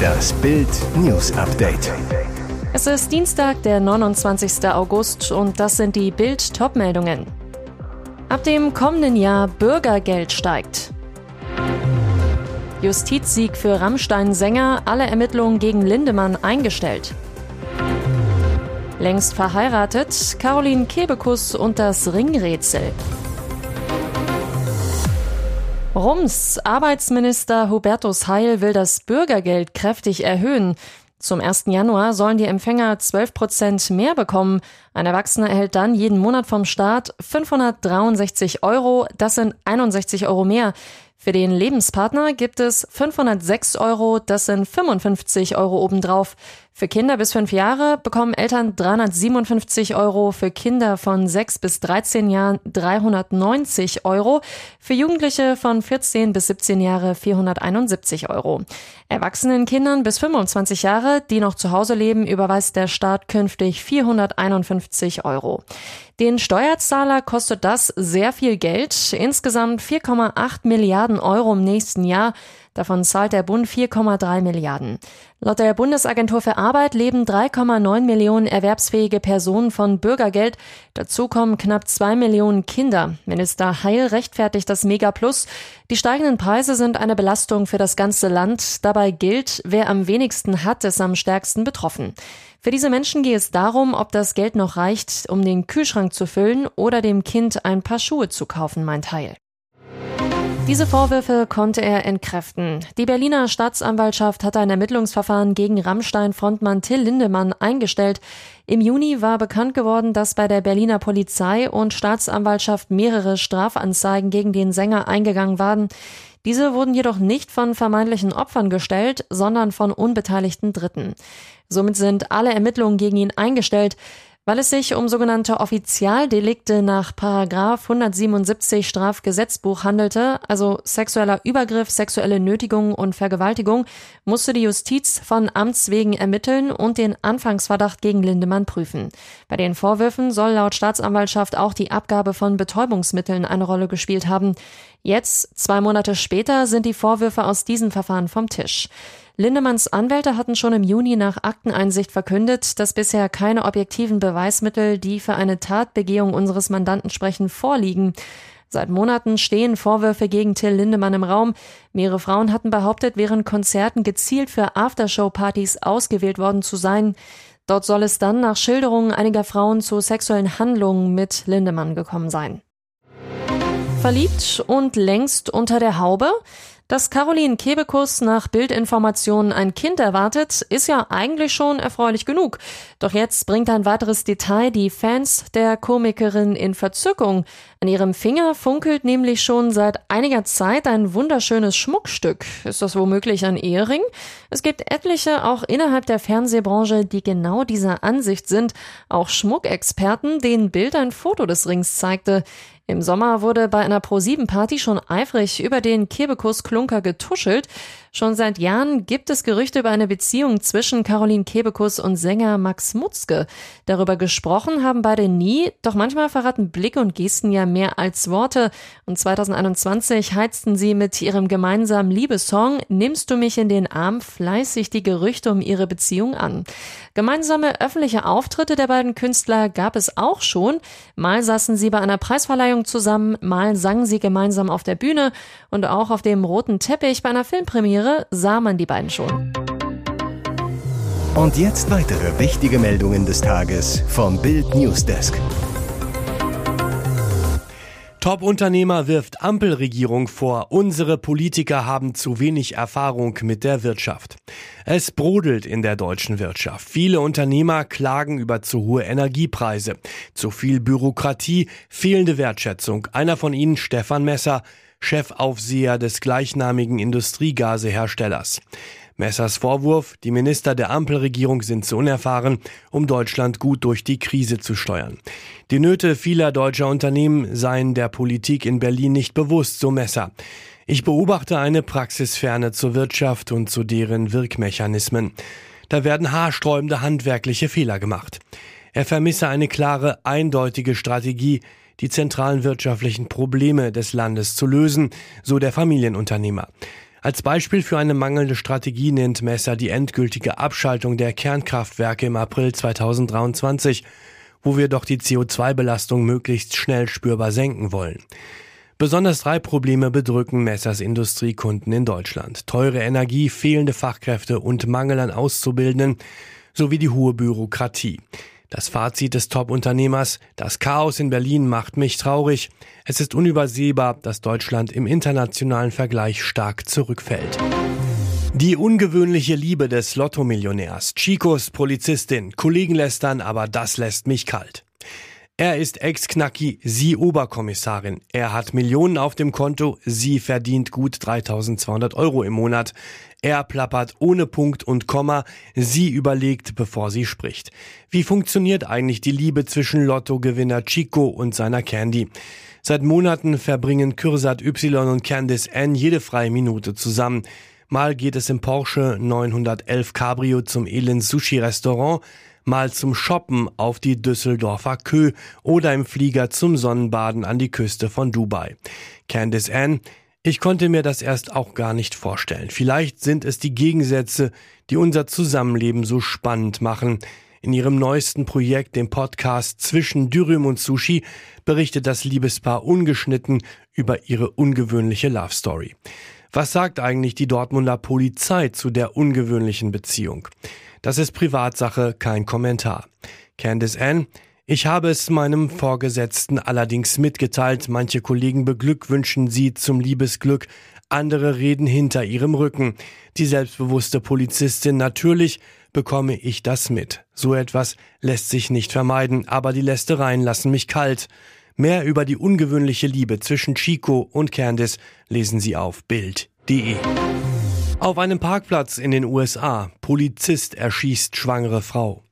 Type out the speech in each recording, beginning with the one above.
Das Bild News Update. Es ist Dienstag, der 29. August und das sind die Bild Topmeldungen. Ab dem kommenden Jahr Bürgergeld steigt. Justizsieg für Rammstein-Sänger, alle Ermittlungen gegen Lindemann eingestellt. Längst verheiratet, Caroline Kebekus und das Ringrätsel. Rums, Arbeitsminister Hubertus Heil will das Bürgergeld kräftig erhöhen. Zum 1. Januar sollen die Empfänger 12 Prozent mehr bekommen. Ein Erwachsener erhält dann jeden Monat vom Staat 563 Euro. Das sind 61 Euro mehr. Für den Lebenspartner gibt es 506 Euro, das sind 55 Euro obendrauf. Für Kinder bis 5 Jahre bekommen Eltern 357 Euro, für Kinder von 6 bis 13 Jahren 390 Euro, für Jugendliche von 14 bis 17 Jahre 471 Euro. Erwachsenen Kindern bis 25 Jahre, die noch zu Hause leben, überweist der Staat künftig 451 Euro. Den Steuerzahler kostet das sehr viel Geld, insgesamt 4,8 Milliarden Euro im nächsten Jahr. Davon zahlt der Bund 4,3 Milliarden. Laut der Bundesagentur für Arbeit leben 3,9 Millionen erwerbsfähige Personen von Bürgergeld. Dazu kommen knapp zwei Millionen Kinder. Minister Heil rechtfertigt das Megaplus. Die steigenden Preise sind eine Belastung für das ganze Land. Dabei gilt, wer am wenigsten hat, ist am stärksten betroffen. Für diese Menschen geht es darum, ob das Geld noch reicht, um den Kühlschrank zu füllen oder dem Kind ein paar Schuhe zu kaufen, meint Heil. Diese Vorwürfe konnte er entkräften. Die Berliner Staatsanwaltschaft hatte ein Ermittlungsverfahren gegen Rammstein-Frontmann Till Lindemann eingestellt. Im Juni war bekannt geworden, dass bei der Berliner Polizei und Staatsanwaltschaft mehrere Strafanzeigen gegen den Sänger eingegangen waren. Diese wurden jedoch nicht von vermeintlichen Opfern gestellt, sondern von unbeteiligten Dritten. Somit sind alle Ermittlungen gegen ihn eingestellt. Weil es sich um sogenannte Offizialdelikte nach Paragraf 177 Strafgesetzbuch handelte, also sexueller Übergriff, sexuelle Nötigung und Vergewaltigung, musste die Justiz von Amts wegen ermitteln und den Anfangsverdacht gegen Lindemann prüfen. Bei den Vorwürfen soll laut Staatsanwaltschaft auch die Abgabe von Betäubungsmitteln eine Rolle gespielt haben. Jetzt, zwei Monate später, sind die Vorwürfe aus diesem Verfahren vom Tisch. Lindemanns Anwälte hatten schon im Juni nach Akteneinsicht verkündet, dass bisher keine objektiven Beweismittel, die für eine Tatbegehung unseres Mandanten sprechen, vorliegen. Seit Monaten stehen Vorwürfe gegen Till Lindemann im Raum. Mehrere Frauen hatten behauptet, während Konzerten gezielt für Aftershow-Partys ausgewählt worden zu sein. Dort soll es dann nach Schilderungen einiger Frauen zu sexuellen Handlungen mit Lindemann gekommen sein. Verliebt und längst unter der Haube? Dass Caroline Kebekus nach Bildinformationen ein Kind erwartet, ist ja eigentlich schon erfreulich genug. Doch jetzt bringt ein weiteres Detail die Fans der Komikerin in Verzückung. An ihrem Finger funkelt nämlich schon seit einiger Zeit ein wunderschönes Schmuckstück. Ist das womöglich ein Ehering? Es gibt etliche auch innerhalb der Fernsehbranche, die genau dieser Ansicht sind. Auch Schmuckexperten, denen Bild ein Foto des Rings zeigte. Im Sommer wurde bei einer Pro-7-Party schon eifrig über den Kebekus-Klunker getuschelt. Schon seit Jahren gibt es Gerüchte über eine Beziehung zwischen Caroline Kebekus und Sänger Max Mutzke. Darüber gesprochen haben beide nie, doch manchmal verraten Blicke und Gesten ja mehr als Worte. Und 2021 heizten sie mit ihrem gemeinsamen Liebessong Nimmst du mich in den Arm fleißig die Gerüchte um ihre Beziehung an. Gemeinsame öffentliche Auftritte der beiden Künstler gab es auch schon. Mal saßen sie bei einer Preisverleihung zusammen, mal sangen sie gemeinsam auf der Bühne und auch auf dem roten Teppich bei einer Filmpremiere Premiere sah man die beiden schon. Und jetzt weitere wichtige Meldungen des Tages vom Bild Newsdesk. Top-Unternehmer wirft Ampelregierung vor, unsere Politiker haben zu wenig Erfahrung mit der Wirtschaft. Es brodelt in der deutschen Wirtschaft. Viele Unternehmer klagen über zu hohe Energiepreise, zu viel Bürokratie, fehlende Wertschätzung. Einer von ihnen, Stefan Messer, Chefaufseher des gleichnamigen Industriegaseherstellers. Messers Vorwurf, die Minister der Ampelregierung sind zu unerfahren, um Deutschland gut durch die Krise zu steuern. Die Nöte vieler deutscher Unternehmen seien der Politik in Berlin nicht bewusst, so Messer. Ich beobachte eine Praxisferne zur Wirtschaft und zu deren Wirkmechanismen. Da werden haarsträubende handwerkliche Fehler gemacht. Er vermisse eine klare, eindeutige Strategie, die zentralen wirtschaftlichen Probleme des Landes zu lösen, so der Familienunternehmer. Als Beispiel für eine mangelnde Strategie nennt Messer die endgültige Abschaltung der Kernkraftwerke im April 2023, wo wir doch die CO2-Belastung möglichst schnell spürbar senken wollen. Besonders drei Probleme bedrücken Messers Industriekunden in Deutschland. Teure Energie, fehlende Fachkräfte und Mangel an Auszubildenden sowie die hohe Bürokratie. Das Fazit des Top-Unternehmers, das Chaos in Berlin macht mich traurig. Es ist unübersehbar, dass Deutschland im internationalen Vergleich stark zurückfällt. Die ungewöhnliche Liebe des Lotto-Millionärs, Chicos Polizistin, Kollegen lästern, aber das lässt mich kalt. Er ist Ex-Knacki, sie Oberkommissarin. Er hat Millionen auf dem Konto, sie verdient gut 3200 Euro im Monat. Er plappert ohne Punkt und Komma, sie überlegt, bevor sie spricht. Wie funktioniert eigentlich die Liebe zwischen Lottogewinner Chico und seiner Candy? Seit Monaten verbringen Kürsat Y und Candice N jede freie Minute zusammen. Mal geht es im Porsche 911 Cabrio zum Elend Sushi Restaurant, mal zum Shoppen auf die Düsseldorfer Kö oder im Flieger zum Sonnenbaden an die Küste von Dubai. Candice Ann, ich konnte mir das erst auch gar nicht vorstellen. Vielleicht sind es die Gegensätze, die unser Zusammenleben so spannend machen. In ihrem neuesten Projekt, dem Podcast Zwischen Dürüm und Sushi, berichtet das Liebespaar ungeschnitten über ihre ungewöhnliche Love Story. Was sagt eigentlich die Dortmunder Polizei zu der ungewöhnlichen Beziehung? Das ist Privatsache, kein Kommentar. Candice Ann, ich habe es meinem Vorgesetzten allerdings mitgeteilt. Manche Kollegen beglückwünschen sie zum Liebesglück, andere reden hinter ihrem Rücken. Die selbstbewusste Polizistin natürlich bekomme ich das mit. So etwas lässt sich nicht vermeiden, aber die Lästereien lassen mich kalt. Mehr über die ungewöhnliche Liebe zwischen Chico und Candice lesen Sie auf Bild.de. Auf einem Parkplatz in den USA. Polizist erschießt schwangere Frau.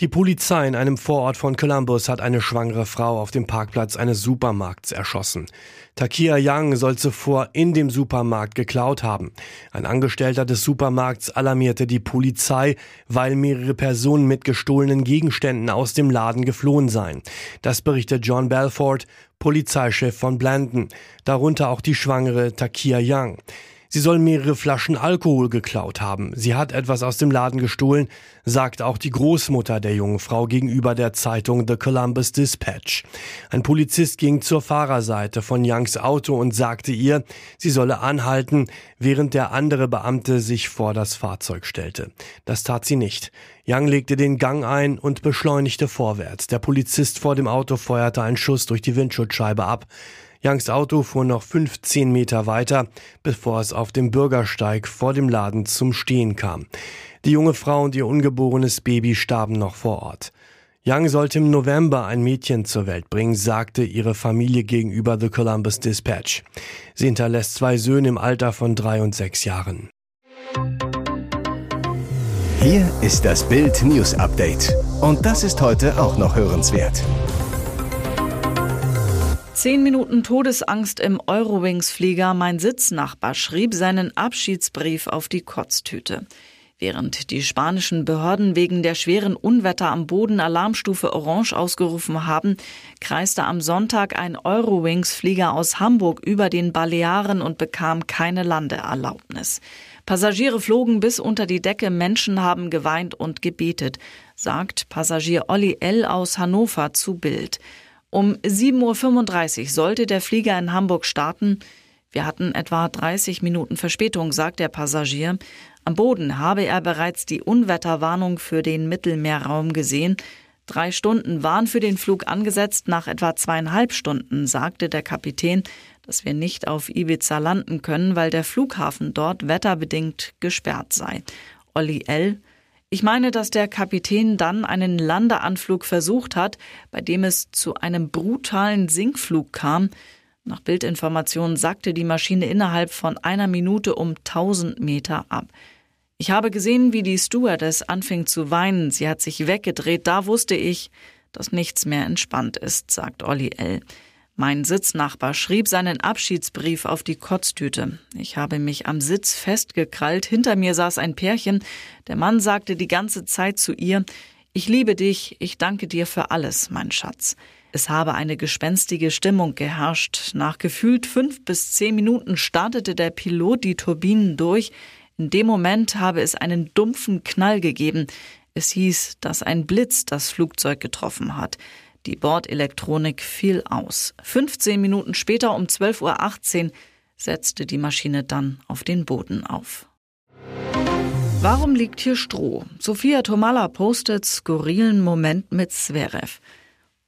Die Polizei in einem Vorort von Columbus hat eine schwangere Frau auf dem Parkplatz eines Supermarkts erschossen. Takia Young soll zuvor in dem Supermarkt geklaut haben. Ein Angestellter des Supermarkts alarmierte die Polizei, weil mehrere Personen mit gestohlenen Gegenständen aus dem Laden geflohen seien. Das berichtet John Belfort, Polizeichef von Blandon, darunter auch die schwangere Takia Young. Sie soll mehrere Flaschen Alkohol geklaut haben. Sie hat etwas aus dem Laden gestohlen, sagt auch die Großmutter der jungen Frau gegenüber der Zeitung The Columbus Dispatch. Ein Polizist ging zur Fahrerseite von Youngs Auto und sagte ihr, sie solle anhalten, während der andere Beamte sich vor das Fahrzeug stellte. Das tat sie nicht. Young legte den Gang ein und beschleunigte vorwärts. Der Polizist vor dem Auto feuerte einen Schuss durch die Windschutzscheibe ab. Youngs Auto fuhr noch 15 Meter weiter, bevor es auf dem Bürgersteig vor dem Laden zum Stehen kam. Die junge Frau und ihr ungeborenes Baby starben noch vor Ort. Young sollte im November ein Mädchen zur Welt bringen, sagte ihre Familie gegenüber The Columbus Dispatch. Sie hinterlässt zwei Söhne im Alter von drei und sechs Jahren. Hier ist das Bild News Update. Und das ist heute auch noch hörenswert. Zehn Minuten Todesangst im Eurowings-Flieger. Mein Sitznachbar schrieb seinen Abschiedsbrief auf die Kotztüte. Während die spanischen Behörden wegen der schweren Unwetter am Boden Alarmstufe Orange ausgerufen haben, kreiste am Sonntag ein Eurowings-Flieger aus Hamburg über den Balearen und bekam keine Landeerlaubnis. Passagiere flogen bis unter die Decke, Menschen haben geweint und gebetet, sagt Passagier Olli L. aus Hannover zu Bild. Um 7.35 Uhr sollte der Flieger in Hamburg starten. Wir hatten etwa 30 Minuten Verspätung, sagt der Passagier. Am Boden habe er bereits die Unwetterwarnung für den Mittelmeerraum gesehen. Drei Stunden waren für den Flug angesetzt. Nach etwa zweieinhalb Stunden sagte der Kapitän, dass wir nicht auf Ibiza landen können, weil der Flughafen dort wetterbedingt gesperrt sei. Olli L. Ich meine, dass der Kapitän dann einen Landeanflug versucht hat, bei dem es zu einem brutalen Sinkflug kam. Nach Bildinformationen sackte die Maschine innerhalb von einer Minute um 1000 Meter ab. Ich habe gesehen, wie die Stewardess anfing zu weinen. Sie hat sich weggedreht. Da wusste ich, dass nichts mehr entspannt ist, sagt Olli L. Mein Sitznachbar schrieb seinen Abschiedsbrief auf die Kotztüte. Ich habe mich am Sitz festgekrallt. Hinter mir saß ein Pärchen. Der Mann sagte die ganze Zeit zu ihr, ich liebe dich, ich danke dir für alles, mein Schatz. Es habe eine gespenstige Stimmung geherrscht. Nach gefühlt fünf bis zehn Minuten startete der Pilot die Turbinen durch. In dem Moment habe es einen dumpfen Knall gegeben. Es hieß, dass ein Blitz das Flugzeug getroffen hat. Die Bordelektronik fiel aus. 15 Minuten später um 12.18 Uhr setzte die Maschine dann auf den Boden auf. Warum liegt hier Stroh? Sophia Tomala postet skurrilen Moment mit Zverev.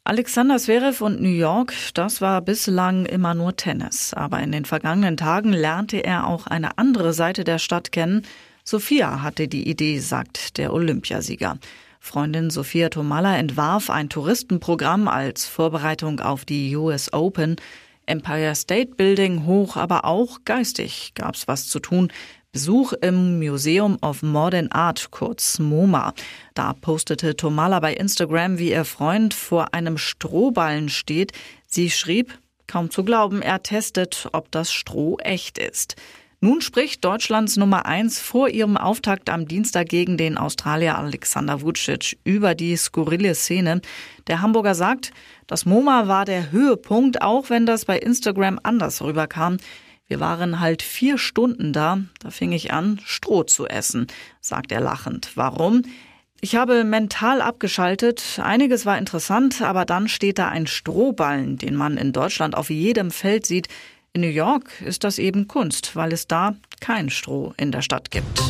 Alexander Zverev und New York, das war bislang immer nur Tennis. Aber in den vergangenen Tagen lernte er auch eine andere Seite der Stadt kennen. Sophia hatte die Idee, sagt der Olympiasieger. Freundin Sophia Tomalla entwarf ein Touristenprogramm als Vorbereitung auf die US Open. Empire State Building hoch, aber auch geistig gab's was zu tun. Besuch im Museum of Modern Art, kurz MoMA. Da postete Tomala bei Instagram, wie ihr Freund vor einem Strohballen steht. Sie schrieb, kaum zu glauben, er testet, ob das Stroh echt ist. Nun spricht Deutschlands Nummer eins vor ihrem Auftakt am Dienstag gegen den Australier Alexander Vucic über die skurrile Szene. Der Hamburger sagt, das MoMA war der Höhepunkt, auch wenn das bei Instagram anders rüberkam. Wir waren halt vier Stunden da, da fing ich an, Stroh zu essen, sagt er lachend. Warum? Ich habe mental abgeschaltet, einiges war interessant, aber dann steht da ein Strohballen, den man in Deutschland auf jedem Feld sieht. In New York ist das eben Kunst, weil es da kein Stroh in der Stadt gibt.